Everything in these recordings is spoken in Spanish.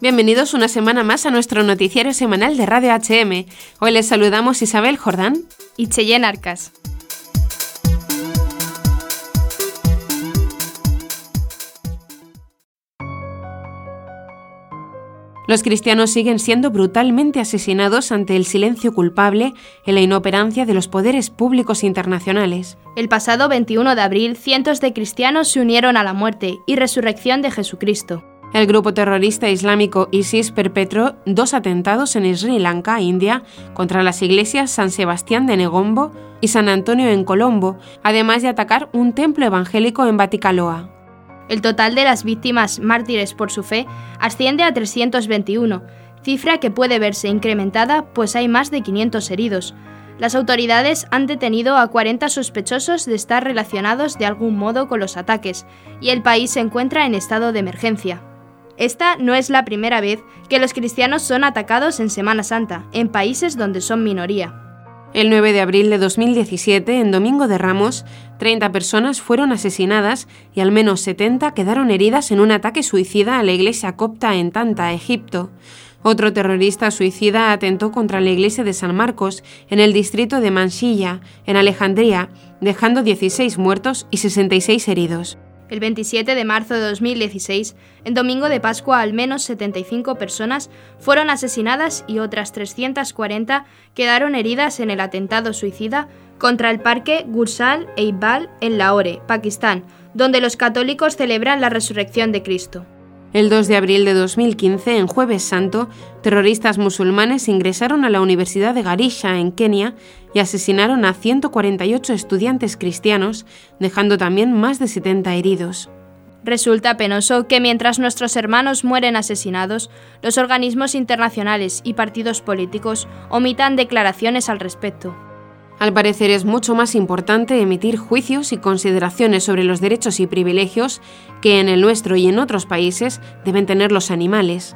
Bienvenidos una semana más a nuestro noticiero semanal de Radio HM. Hoy les saludamos Isabel Jordán y Cheyenne Arcas. Los cristianos siguen siendo brutalmente asesinados ante el silencio culpable y la inoperancia de los poderes públicos internacionales. El pasado 21 de abril, cientos de cristianos se unieron a la muerte y resurrección de Jesucristo. El grupo terrorista islámico ISIS perpetró dos atentados en Sri Lanka, India, contra las iglesias San Sebastián de Negombo y San Antonio en Colombo, además de atacar un templo evangélico en Baticaloa. El total de las víctimas mártires por su fe asciende a 321, cifra que puede verse incrementada pues hay más de 500 heridos. Las autoridades han detenido a 40 sospechosos de estar relacionados de algún modo con los ataques y el país se encuentra en estado de emergencia. Esta no es la primera vez que los cristianos son atacados en Semana Santa, en países donde son minoría. El 9 de abril de 2017, en Domingo de Ramos, 30 personas fueron asesinadas y al menos 70 quedaron heridas en un ataque suicida a la iglesia copta en Tanta, Egipto. Otro terrorista suicida atentó contra la iglesia de San Marcos en el distrito de Mansilla, en Alejandría, dejando 16 muertos y 66 heridos. El 27 de marzo de 2016, en domingo de Pascua, al menos 75 personas fueron asesinadas y otras 340 quedaron heridas en el atentado suicida contra el parque Gursal e Iqbal en Lahore, Pakistán, donde los católicos celebran la resurrección de Cristo. El 2 de abril de 2015, en Jueves Santo, terroristas musulmanes ingresaron a la Universidad de Garisha, en Kenia, y asesinaron a 148 estudiantes cristianos, dejando también más de 70 heridos. Resulta penoso que mientras nuestros hermanos mueren asesinados, los organismos internacionales y partidos políticos omitan declaraciones al respecto. Al parecer es mucho más importante emitir juicios y consideraciones sobre los derechos y privilegios que en el nuestro y en otros países deben tener los animales.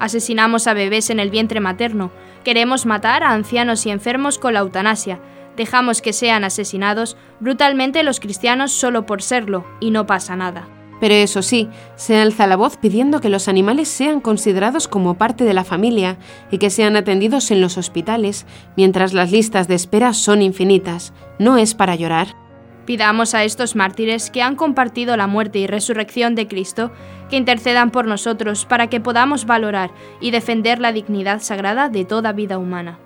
Asesinamos a bebés en el vientre materno, queremos matar a ancianos y enfermos con la eutanasia, dejamos que sean asesinados brutalmente los cristianos solo por serlo y no pasa nada. Pero eso sí, se alza la voz pidiendo que los animales sean considerados como parte de la familia y que sean atendidos en los hospitales, mientras las listas de espera son infinitas. No es para llorar. Pidamos a estos mártires que han compartido la muerte y resurrección de Cristo que intercedan por nosotros para que podamos valorar y defender la dignidad sagrada de toda vida humana.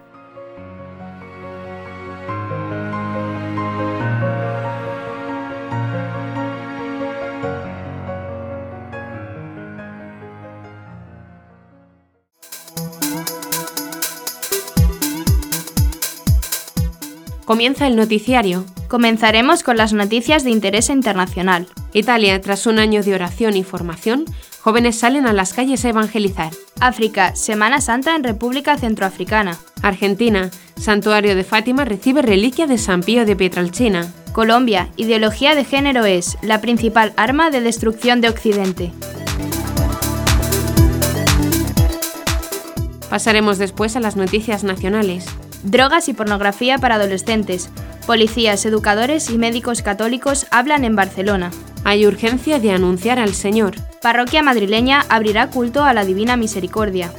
Comienza el noticiario. Comenzaremos con las noticias de interés internacional. Italia, tras un año de oración y formación, jóvenes salen a las calles a evangelizar. África, Semana Santa en República Centroafricana. Argentina, Santuario de Fátima recibe reliquia de San Pío de Pietralcina. Colombia, ideología de género es la principal arma de destrucción de Occidente. Pasaremos después a las noticias nacionales drogas y pornografía para adolescentes. Policías, educadores y médicos católicos hablan en Barcelona. Hay urgencia de anunciar al Señor. Parroquia madrileña abrirá culto a la Divina Misericordia.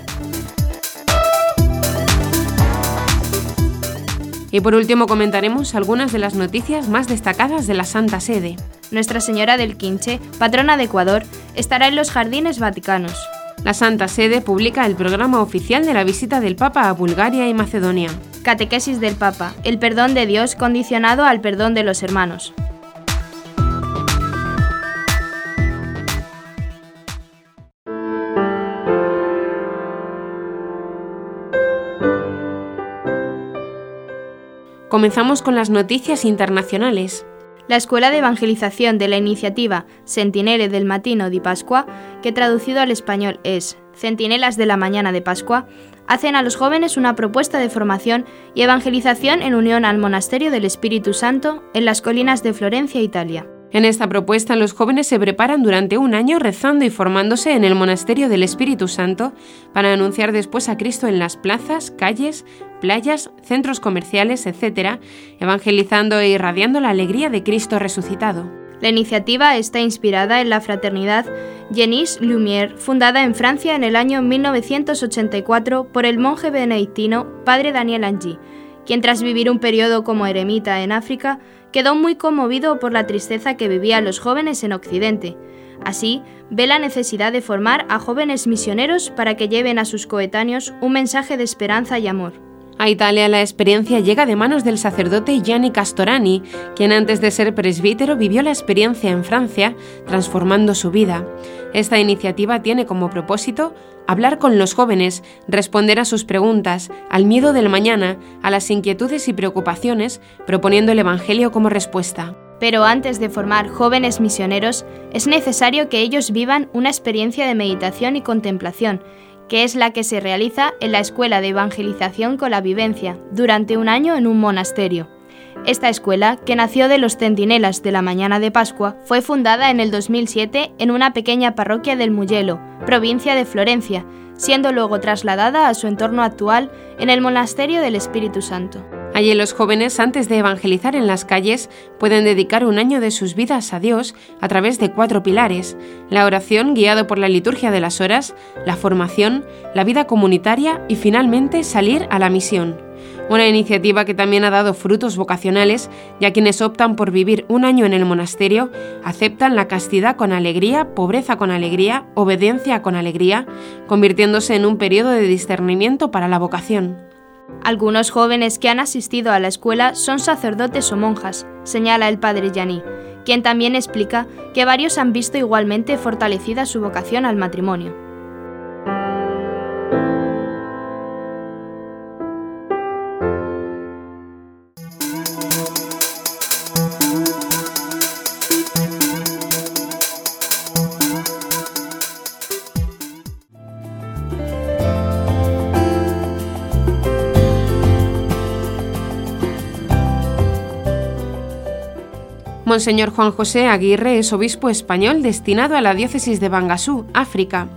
Y por último comentaremos algunas de las noticias más destacadas de la Santa Sede. Nuestra Señora del Quinche, patrona de Ecuador, estará en los jardines vaticanos. La Santa Sede publica el programa oficial de la visita del Papa a Bulgaria y Macedonia. Catequesis del Papa, el perdón de Dios condicionado al perdón de los hermanos. Comenzamos con las noticias internacionales. La Escuela de Evangelización de la iniciativa Sentinele del Matino di Pascua, que traducido al español es Centinelas de la Mañana de Pascua, hacen a los jóvenes una propuesta de formación y evangelización en unión al Monasterio del Espíritu Santo en las colinas de Florencia, Italia. En esta propuesta los jóvenes se preparan durante un año rezando y formándose en el Monasterio del Espíritu Santo para anunciar después a Cristo en las plazas, calles, playas, centros comerciales, etc., evangelizando e irradiando la alegría de Cristo resucitado. La iniciativa está inspirada en la fraternidad Genis Lumière, fundada en Francia en el año 1984 por el monje benedictino Padre Daniel Angie, quien tras vivir un periodo como eremita en África, quedó muy conmovido por la tristeza que vivían los jóvenes en Occidente. Así, ve la necesidad de formar a jóvenes misioneros para que lleven a sus coetáneos un mensaje de esperanza y amor. A Italia la experiencia llega de manos del sacerdote Gianni Castorani, quien antes de ser presbítero vivió la experiencia en Francia, transformando su vida. Esta iniciativa tiene como propósito hablar con los jóvenes, responder a sus preguntas, al miedo del mañana, a las inquietudes y preocupaciones, proponiendo el Evangelio como respuesta. Pero antes de formar jóvenes misioneros, es necesario que ellos vivan una experiencia de meditación y contemplación, que es la que se realiza en la Escuela de Evangelización con la Vivencia, durante un año en un monasterio. Esta escuela, que nació de los centinelas de la mañana de Pascua, fue fundada en el 2007 en una pequeña parroquia del Mugello, provincia de Florencia, siendo luego trasladada a su entorno actual en el Monasterio del Espíritu Santo. Allí los jóvenes, antes de evangelizar en las calles, pueden dedicar un año de sus vidas a Dios a través de cuatro pilares, la oración guiado por la liturgia de las horas, la formación, la vida comunitaria y finalmente salir a la misión. Una iniciativa que también ha dado frutos vocacionales, ya quienes optan por vivir un año en el monasterio aceptan la castidad con alegría, pobreza con alegría, obediencia con alegría, convirtiéndose en un periodo de discernimiento para la vocación. Algunos jóvenes que han asistido a la escuela son sacerdotes o monjas, señala el padre Yaní, quien también explica que varios han visto igualmente fortalecida su vocación al matrimonio. Monseñor Juan José Aguirre es obispo español destinado a la diócesis de Bangasú, África.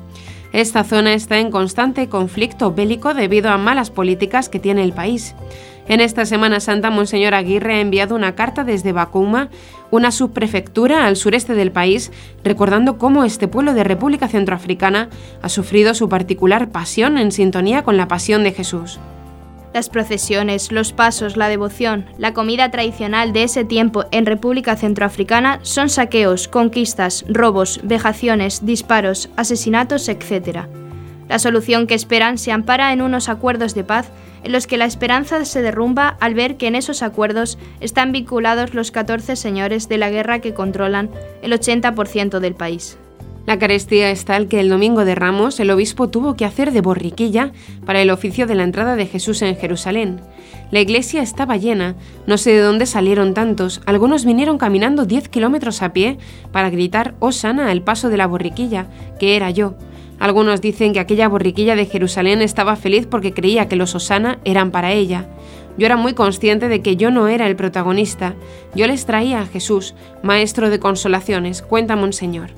Esta zona está en constante conflicto bélico debido a malas políticas que tiene el país. En esta Semana Santa, Monseñor Aguirre ha enviado una carta desde Bakuma, una subprefectura al sureste del país, recordando cómo este pueblo de República Centroafricana ha sufrido su particular pasión en sintonía con la pasión de Jesús. Las procesiones, los pasos, la devoción, la comida tradicional de ese tiempo en República Centroafricana son saqueos, conquistas, robos, vejaciones, disparos, asesinatos, etc. La solución que esperan se ampara en unos acuerdos de paz en los que la esperanza se derrumba al ver que en esos acuerdos están vinculados los 14 señores de la guerra que controlan el 80% del país. La carestía es tal que el domingo de Ramos el obispo tuvo que hacer de borriquilla para el oficio de la entrada de Jesús en Jerusalén. La iglesia estaba llena, no sé de dónde salieron tantos, algunos vinieron caminando 10 kilómetros a pie para gritar Osana al paso de la borriquilla, que era yo. Algunos dicen que aquella borriquilla de Jerusalén estaba feliz porque creía que los Osana eran para ella. Yo era muy consciente de que yo no era el protagonista. Yo les traía a Jesús, maestro de consolaciones, cuenta Monseñor.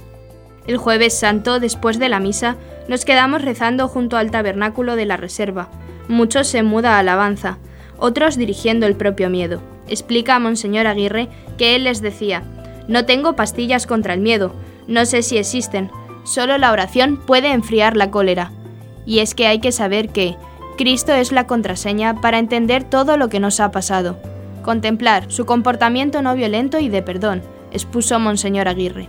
El jueves santo, después de la misa, nos quedamos rezando junto al tabernáculo de la reserva, muchos en muda alabanza, otros dirigiendo el propio miedo. Explica a Monseñor Aguirre que él les decía, no tengo pastillas contra el miedo, no sé si existen, solo la oración puede enfriar la cólera. Y es que hay que saber que Cristo es la contraseña para entender todo lo que nos ha pasado. Contemplar su comportamiento no violento y de perdón, expuso Monseñor Aguirre.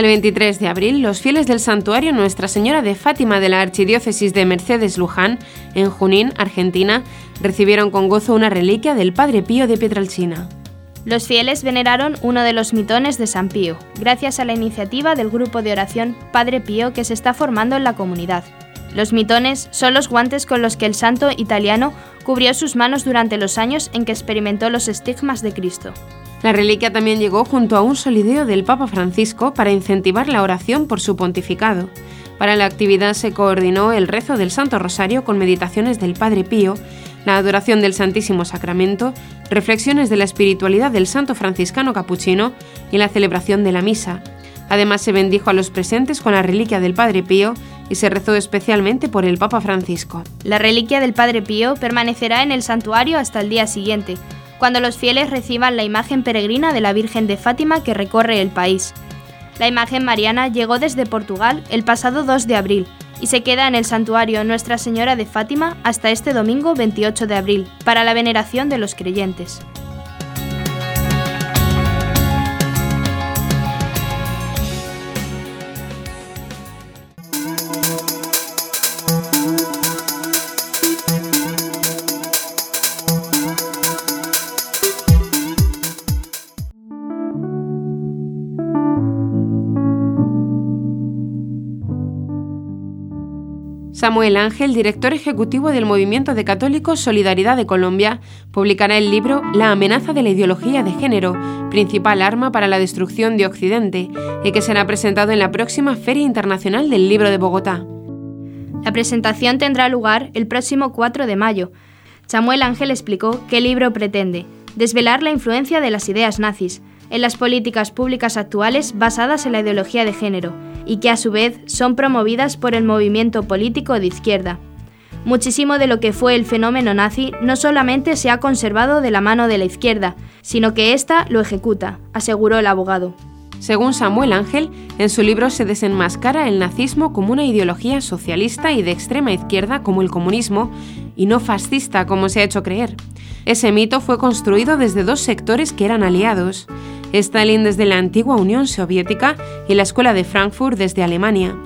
El 23 de abril, los fieles del santuario Nuestra Señora de Fátima de la Archidiócesis de Mercedes Luján, en Junín, Argentina, recibieron con gozo una reliquia del Padre Pío de Pietralcina. Los fieles veneraron uno de los mitones de San Pío, gracias a la iniciativa del grupo de oración Padre Pío que se está formando en la comunidad. Los mitones son los guantes con los que el santo italiano cubrió sus manos durante los años en que experimentó los estigmas de Cristo. La reliquia también llegó junto a un solideo del Papa Francisco para incentivar la oración por su pontificado. Para la actividad se coordinó el rezo del Santo Rosario con meditaciones del Padre Pío, la adoración del Santísimo Sacramento, reflexiones de la espiritualidad del Santo Franciscano Capuchino y la celebración de la misa. Además se bendijo a los presentes con la reliquia del Padre Pío y se rezó especialmente por el Papa Francisco. La reliquia del Padre Pío permanecerá en el santuario hasta el día siguiente, cuando los fieles reciban la imagen peregrina de la Virgen de Fátima que recorre el país. La imagen mariana llegó desde Portugal el pasado 2 de abril y se queda en el santuario Nuestra Señora de Fátima hasta este domingo 28 de abril, para la veneración de los creyentes. Samuel Ángel, director ejecutivo del Movimiento de Católicos Solidaridad de Colombia, publicará el libro La amenaza de la ideología de género, principal arma para la destrucción de Occidente, y que será presentado en la próxima Feria Internacional del Libro de Bogotá. La presentación tendrá lugar el próximo 4 de mayo. Samuel Ángel explicó que el libro pretende desvelar la influencia de las ideas nazis en las políticas públicas actuales basadas en la ideología de género y que a su vez son promovidas por el movimiento político de izquierda. Muchísimo de lo que fue el fenómeno nazi no solamente se ha conservado de la mano de la izquierda, sino que ésta lo ejecuta, aseguró el abogado. Según Samuel Ángel, en su libro se desenmascara el nazismo como una ideología socialista y de extrema izquierda como el comunismo, y no fascista como se ha hecho creer. Ese mito fue construido desde dos sectores que eran aliados, Stalin desde la antigua Unión Soviética y la Escuela de Frankfurt desde Alemania.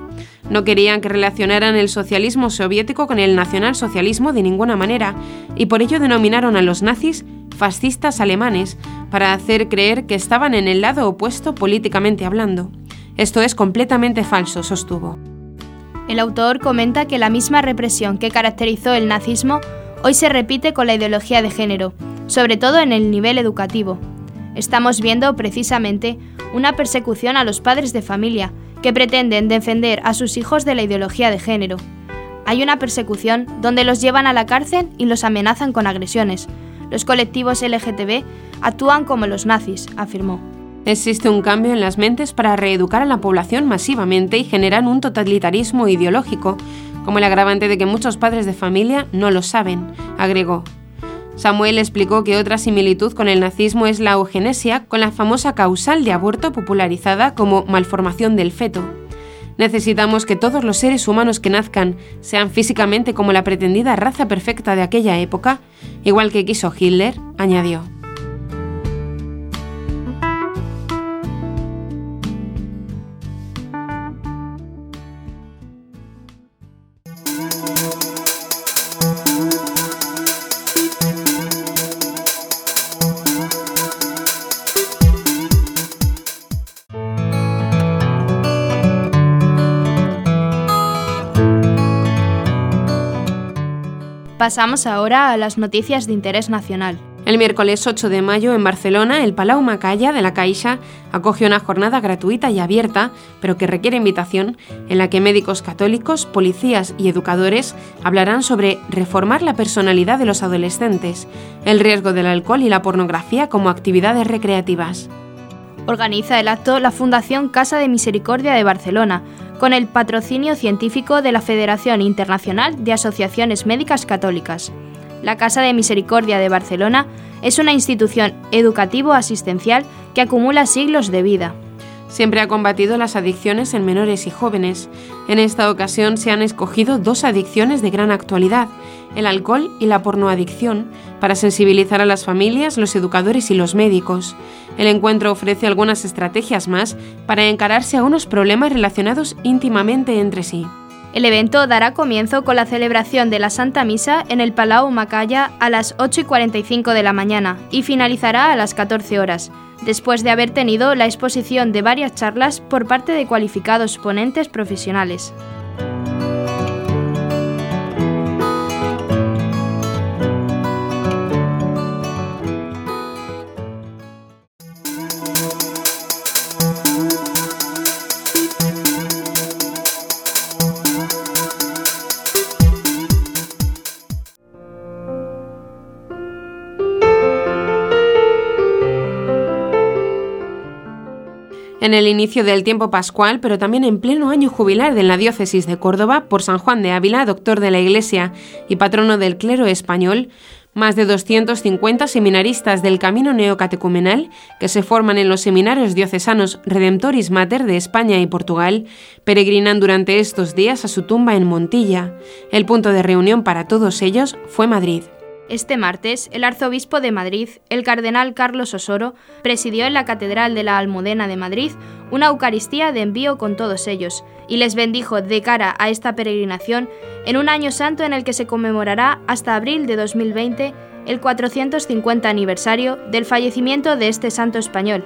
No querían que relacionaran el socialismo soviético con el nacionalsocialismo de ninguna manera, y por ello denominaron a los nazis fascistas alemanes, para hacer creer que estaban en el lado opuesto políticamente hablando. Esto es completamente falso, sostuvo. El autor comenta que la misma represión que caracterizó el nazismo hoy se repite con la ideología de género, sobre todo en el nivel educativo, Estamos viendo precisamente una persecución a los padres de familia que pretenden defender a sus hijos de la ideología de género. Hay una persecución donde los llevan a la cárcel y los amenazan con agresiones. Los colectivos LGTB actúan como los nazis, afirmó. Existe un cambio en las mentes para reeducar a la población masivamente y generar un totalitarismo ideológico, como el agravante de que muchos padres de familia no lo saben, agregó. Samuel explicó que otra similitud con el nazismo es la eugenesia, con la famosa causal de aborto popularizada como malformación del feto. Necesitamos que todos los seres humanos que nazcan sean físicamente como la pretendida raza perfecta de aquella época, igual que quiso Hitler, añadió. Pasamos ahora a las noticias de interés nacional. El miércoles 8 de mayo en Barcelona, el Palau Macaya de la Caixa acoge una jornada gratuita y abierta, pero que requiere invitación, en la que médicos católicos, policías y educadores hablarán sobre reformar la personalidad de los adolescentes, el riesgo del alcohol y la pornografía como actividades recreativas. Organiza el acto la Fundación Casa de Misericordia de Barcelona, con el patrocinio científico de la Federación Internacional de Asociaciones Médicas Católicas. La Casa de Misericordia de Barcelona es una institución educativo-asistencial que acumula siglos de vida. Siempre ha combatido las adicciones en menores y jóvenes. En esta ocasión se han escogido dos adicciones de gran actualidad, el alcohol y la pornoadicción, para sensibilizar a las familias, los educadores y los médicos. El encuentro ofrece algunas estrategias más para encararse a unos problemas relacionados íntimamente entre sí. El evento dará comienzo con la celebración de la Santa Misa en el Palau Macaya a las 8 y 45 de la mañana y finalizará a las 14 horas, después de haber tenido la exposición de varias charlas por parte de cualificados ponentes profesionales. En el inicio del tiempo pascual, pero también en pleno año jubilar de la diócesis de Córdoba, por San Juan de Ávila, doctor de la Iglesia y patrono del clero español, más de 250 seminaristas del camino neocatecumenal, que se forman en los seminarios diocesanos Redemptoris Mater de España y Portugal, peregrinan durante estos días a su tumba en Montilla. El punto de reunión para todos ellos fue Madrid. Este martes, el arzobispo de Madrid, el cardenal Carlos Osoro, presidió en la Catedral de la Almudena de Madrid una Eucaristía de envío con todos ellos, y les bendijo de cara a esta peregrinación en un año santo en el que se conmemorará hasta abril de 2020 el 450 aniversario del fallecimiento de este santo español,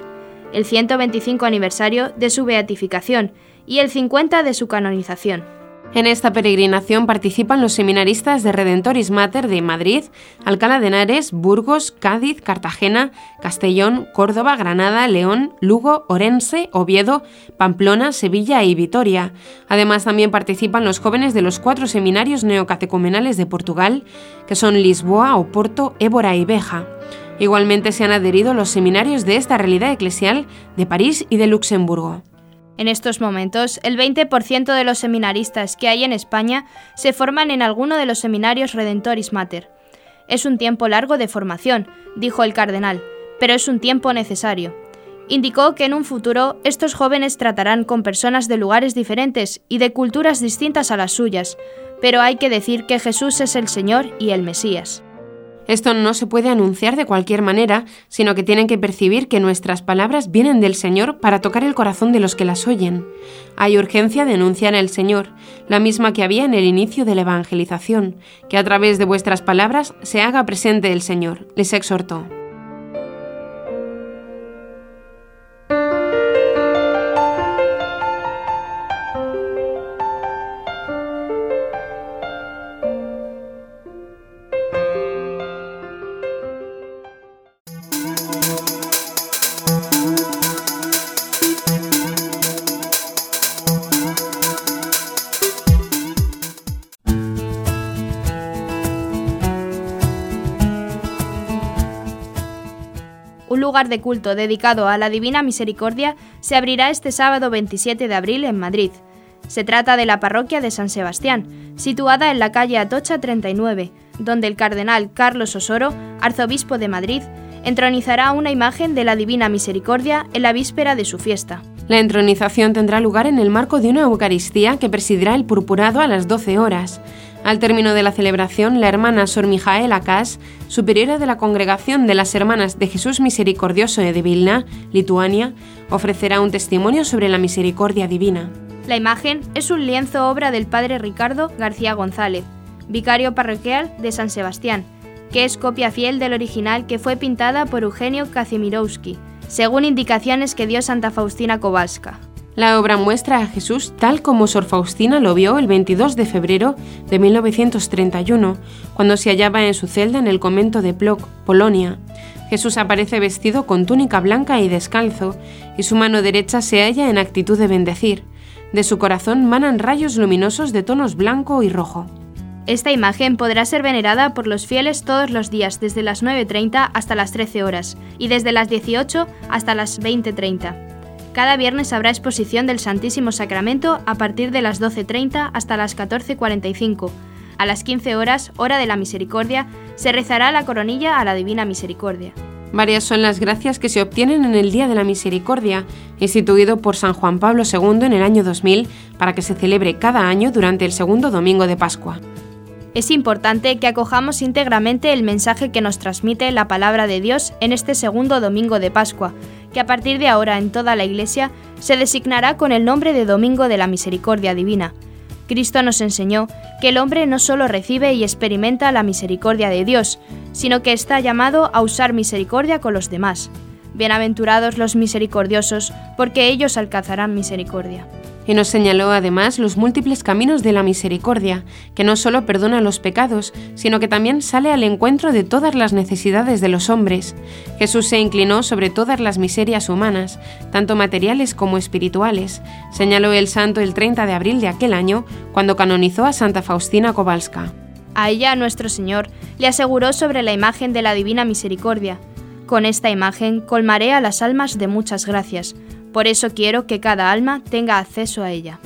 el 125 aniversario de su beatificación y el 50 de su canonización. En esta peregrinación participan los seminaristas de Redentoris Mater de Madrid, Alcalá de Henares, Burgos, Cádiz, Cartagena, Castellón, Córdoba, Granada, León, Lugo, Orense, Oviedo, Pamplona, Sevilla y Vitoria. Además también participan los jóvenes de los cuatro seminarios neocatecumenales de Portugal, que son Lisboa, Oporto, Évora y Beja. Igualmente se han adherido los seminarios de esta realidad eclesial de París y de Luxemburgo. En estos momentos, el 20% de los seminaristas que hay en España se forman en alguno de los seminarios Redentoris Mater. Es un tiempo largo de formación, dijo el cardenal, pero es un tiempo necesario. Indicó que en un futuro estos jóvenes tratarán con personas de lugares diferentes y de culturas distintas a las suyas, pero hay que decir que Jesús es el Señor y el Mesías. Esto no se puede anunciar de cualquier manera, sino que tienen que percibir que nuestras palabras vienen del Señor para tocar el corazón de los que las oyen. Hay urgencia de anunciar al Señor, la misma que había en el inicio de la evangelización, que a través de vuestras palabras se haga presente el Señor, les exhortó. Lugar de culto dedicado a la Divina Misericordia se abrirá este sábado 27 de abril en Madrid. Se trata de la parroquia de San Sebastián, situada en la calle Atocha 39, donde el cardenal Carlos Osoro, arzobispo de Madrid, entronizará una imagen de la Divina Misericordia en la víspera de su fiesta. La entronización tendrá lugar en el marco de una Eucaristía que presidirá el purpurado a las 12 horas. Al término de la celebración, la hermana Sor Mijaela Cas, superiora de la Congregación de las Hermanas de Jesús Misericordioso de Vilna, Lituania, ofrecerá un testimonio sobre la misericordia divina. La imagen es un lienzo obra del padre Ricardo García González, vicario parroquial de San Sebastián, que es copia fiel del original que fue pintada por Eugenio Kazimirowski, según indicaciones que dio Santa Faustina Kowalska. La obra muestra a Jesús tal como Sor Faustina lo vio el 22 de febrero de 1931, cuando se hallaba en su celda en el convento de Plock, Polonia. Jesús aparece vestido con túnica blanca y descalzo, y su mano derecha se halla en actitud de bendecir. De su corazón manan rayos luminosos de tonos blanco y rojo. Esta imagen podrá ser venerada por los fieles todos los días desde las 9.30 hasta las 13 horas y desde las 18 hasta las 20.30. Cada viernes habrá exposición del Santísimo Sacramento a partir de las 12.30 hasta las 14.45. A las 15 horas, hora de la misericordia, se rezará la coronilla a la Divina Misericordia. Varias son las gracias que se obtienen en el Día de la Misericordia, instituido por San Juan Pablo II en el año 2000 para que se celebre cada año durante el segundo domingo de Pascua. Es importante que acojamos íntegramente el mensaje que nos transmite la palabra de Dios en este segundo domingo de Pascua, que a partir de ahora en toda la Iglesia se designará con el nombre de Domingo de la Misericordia Divina. Cristo nos enseñó que el hombre no solo recibe y experimenta la misericordia de Dios, sino que está llamado a usar misericordia con los demás. Bienaventurados los misericordiosos, porque ellos alcanzarán misericordia y nos señaló además los múltiples caminos de la misericordia, que no solo perdona los pecados, sino que también sale al encuentro de todas las necesidades de los hombres. Jesús se inclinó sobre todas las miserias humanas, tanto materiales como espirituales, señaló el santo el 30 de abril de aquel año, cuando canonizó a Santa Faustina Kowalska. A ella nuestro Señor le aseguró sobre la imagen de la Divina Misericordia. Con esta imagen colmaré a las almas de muchas gracias, Por eso quiero que cada alma tenga acceso a ella.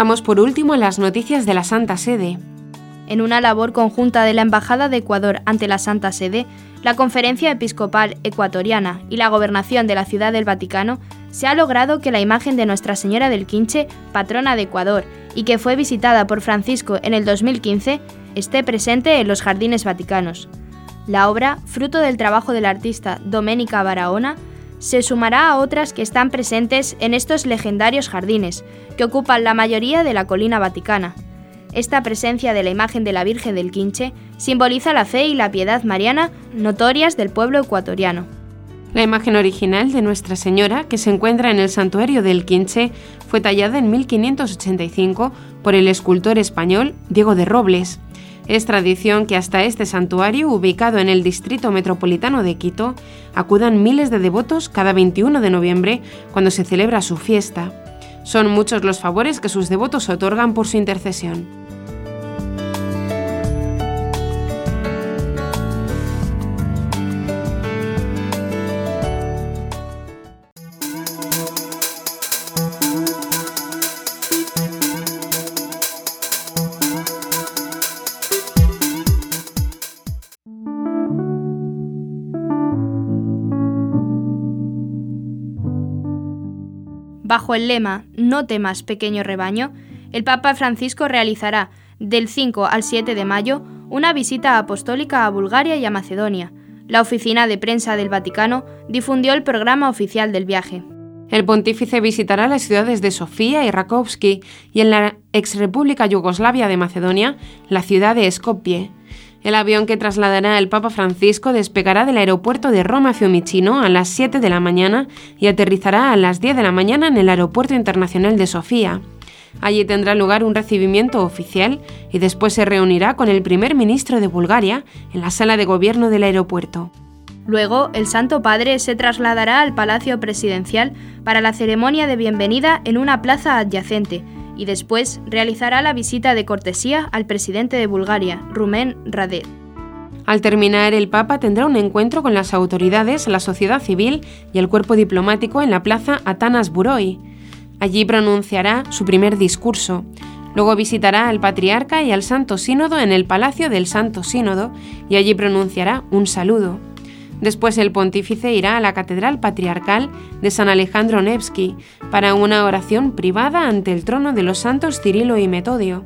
Vamos por último las noticias de la Santa Sede. En una labor conjunta de la Embajada de Ecuador ante la Santa Sede, la Conferencia Episcopal Ecuatoriana y la Gobernación de la Ciudad del Vaticano, se ha logrado que la imagen de Nuestra Señora del Quinche, patrona de Ecuador, y que fue visitada por Francisco en el 2015, esté presente en los jardines vaticanos. La obra, fruto del trabajo del artista Domenica Barahona, se sumará a otras que están presentes en estos legendarios jardines, que ocupan la mayoría de la colina vaticana. Esta presencia de la imagen de la Virgen del Quinche simboliza la fe y la piedad mariana notorias del pueblo ecuatoriano. La imagen original de Nuestra Señora, que se encuentra en el santuario del Quinche, fue tallada en 1585 por el escultor español Diego de Robles. Es tradición que hasta este santuario, ubicado en el distrito metropolitano de Quito, acudan miles de devotos cada 21 de noviembre cuando se celebra su fiesta. Son muchos los favores que sus devotos otorgan por su intercesión. Bajo el lema No temas, pequeño rebaño, el Papa Francisco realizará del 5 al 7 de mayo una visita apostólica a Bulgaria y a Macedonia. La oficina de prensa del Vaticano difundió el programa oficial del viaje. El pontífice visitará las ciudades de Sofía y Rakovsky y en la ex República Yugoslavia de Macedonia, la ciudad de Skopje. El avión que trasladará el Papa Francisco despegará del aeropuerto de Roma Fiumicino a las 7 de la mañana y aterrizará a las 10 de la mañana en el Aeropuerto Internacional de Sofía. Allí tendrá lugar un recibimiento oficial y después se reunirá con el primer ministro de Bulgaria en la sala de gobierno del aeropuerto. Luego, el Santo Padre se trasladará al Palacio Presidencial para la ceremonia de bienvenida en una plaza adyacente, y después realizará la visita de cortesía al presidente de Bulgaria, Rumen Radev. Al terminar, el Papa tendrá un encuentro con las autoridades, la sociedad civil y el cuerpo diplomático en la plaza Atanas Buroi. Allí pronunciará su primer discurso. Luego visitará al patriarca y al Santo Sínodo en el Palacio del Santo Sínodo y allí pronunciará un saludo. Después el pontífice irá a la Catedral Patriarcal de San Alejandro Nevsky para una oración privada ante el trono de los santos Cirilo y Metodio.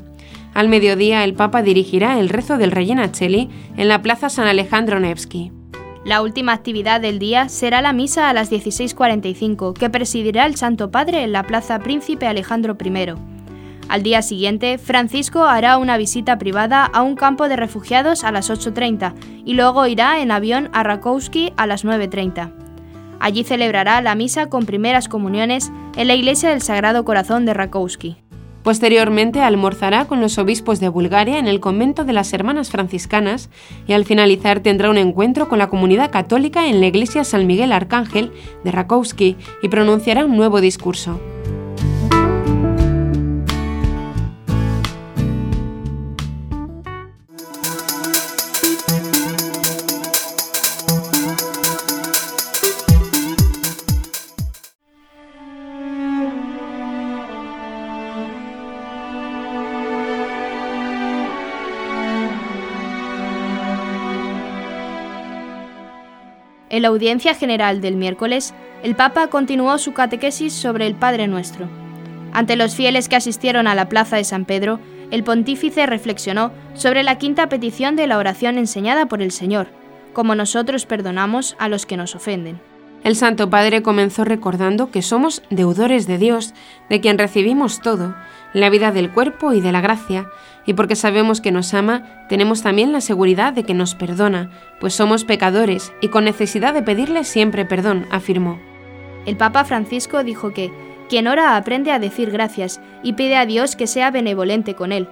Al mediodía el Papa dirigirá el rezo del Regina Cheli en la Plaza San Alejandro Nevsky. La última actividad del día será la misa a las 16.45, que presidirá el Santo Padre en la Plaza Príncipe Alejandro I. Al día siguiente, Francisco hará una visita privada a un campo de refugiados a las 8.30 y luego irá en avión a Rakowski a las 9.30. Allí celebrará la misa con primeras comuniones en la iglesia del Sagrado Corazón de Rakowski. Posteriormente almorzará con los obispos de Bulgaria en el convento de las Hermanas Franciscanas y al finalizar tendrá un encuentro con la comunidad católica en la iglesia San Miguel Arcángel de Rakowski y pronunciará un nuevo discurso. En la audiencia general del miércoles, el Papa continuó su catequesis sobre el Padre Nuestro. Ante los fieles que asistieron a la plaza de San Pedro, el pontífice reflexionó sobre la quinta petición de la oración enseñada por el Señor, como nosotros perdonamos a los que nos ofenden. El Santo Padre comenzó recordando que somos deudores de Dios, de quien recibimos todo, la vida del cuerpo y de la gracia, y porque sabemos que nos ama, tenemos también la seguridad de que nos perdona, pues somos pecadores y con necesidad de pedirle siempre perdón, afirmó. El Papa Francisco dijo que quien ora aprende a decir gracias y pide a Dios que sea benevolente con él.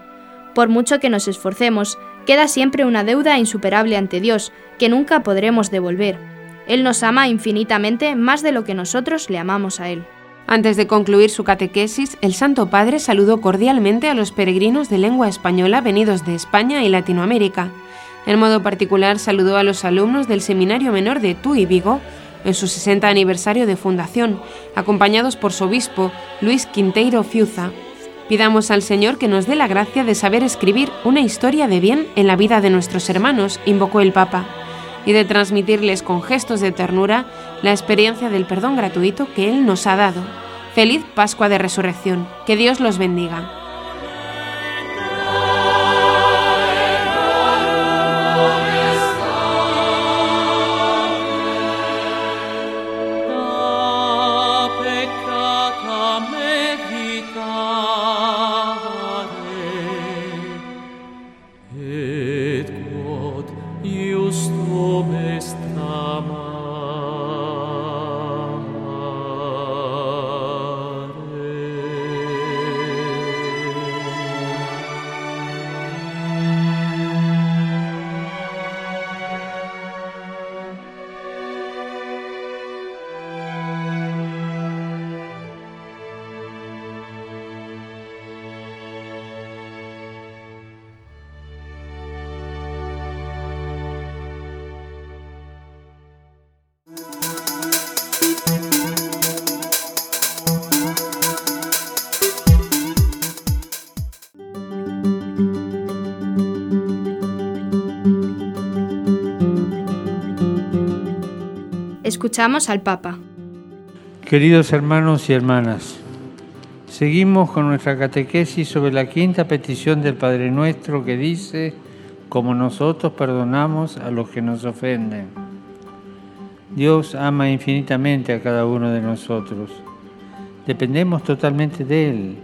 Por mucho que nos esforcemos, queda siempre una deuda insuperable ante Dios, que nunca podremos devolver. Él nos ama infinitamente más de lo que nosotros le amamos a Él. Antes de concluir su catequesis, el Santo Padre saludó cordialmente a los peregrinos de lengua española venidos de España y Latinoamérica. En modo particular saludó a los alumnos del Seminario Menor de Tui Vigo en su 60 aniversario de fundación, acompañados por su obispo, Luis Quinteiro Fiuza. Pidamos al Señor que nos dé la gracia de saber escribir una historia de bien en la vida de nuestros hermanos, invocó el Papa, y de transmitirles con gestos de ternura la experiencia del perdón gratuito que Él nos ha dado. Feliz Pascua de Resurrección. Que Dios los bendiga. Escuchamos al Papa. Queridos hermanos y hermanas, seguimos con nuestra catequesis sobre la quinta petición del Padre Nuestro que dice, como nosotros perdonamos a los que nos ofenden. Dios ama infinitamente a cada uno de nosotros. Dependemos totalmente de Él,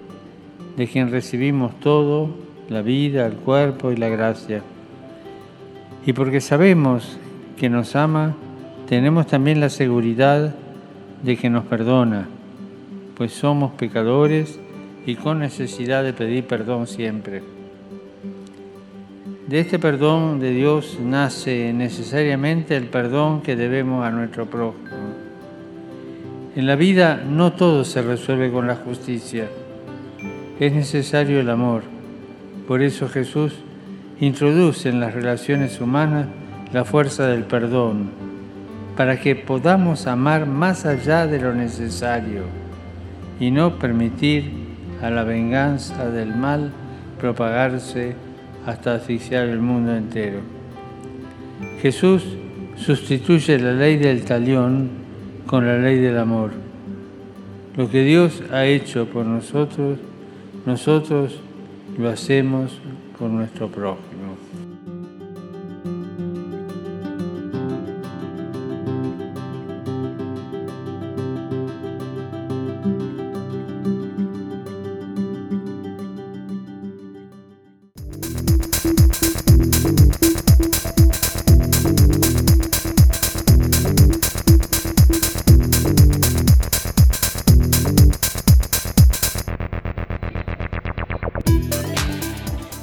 de quien recibimos todo, la vida, el cuerpo y la gracia. Y porque sabemos que nos ama, tenemos también la seguridad de que nos perdona, pues somos pecadores y con necesidad de pedir perdón siempre. De este perdón de Dios nace necesariamente el perdón que debemos a nuestro prójimo. En la vida no todo se resuelve con la justicia, es necesario el amor. Por eso Jesús introduce en las relaciones humanas la fuerza del perdón para que podamos amar más allá de lo necesario y no permitir a la venganza del mal propagarse hasta asfixiar el mundo entero. Jesús sustituye la ley del talión con la ley del amor. Lo que Dios ha hecho por nosotros, nosotros lo hacemos por nuestro prójimo.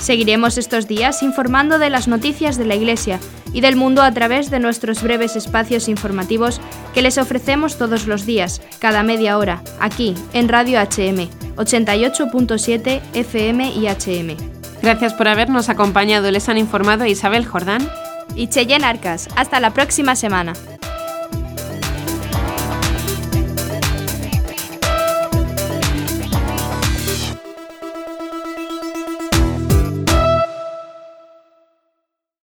Seguiremos estos días informando de las noticias de la Iglesia y del mundo a través de nuestros breves espacios informativos que les ofrecemos todos los días, cada media hora, aquí, en Radio HM, 88.7 FM y HM. Gracias por habernos acompañado. Les han informado Isabel Jordán y Cheyenne Arcas. Hasta la próxima semana.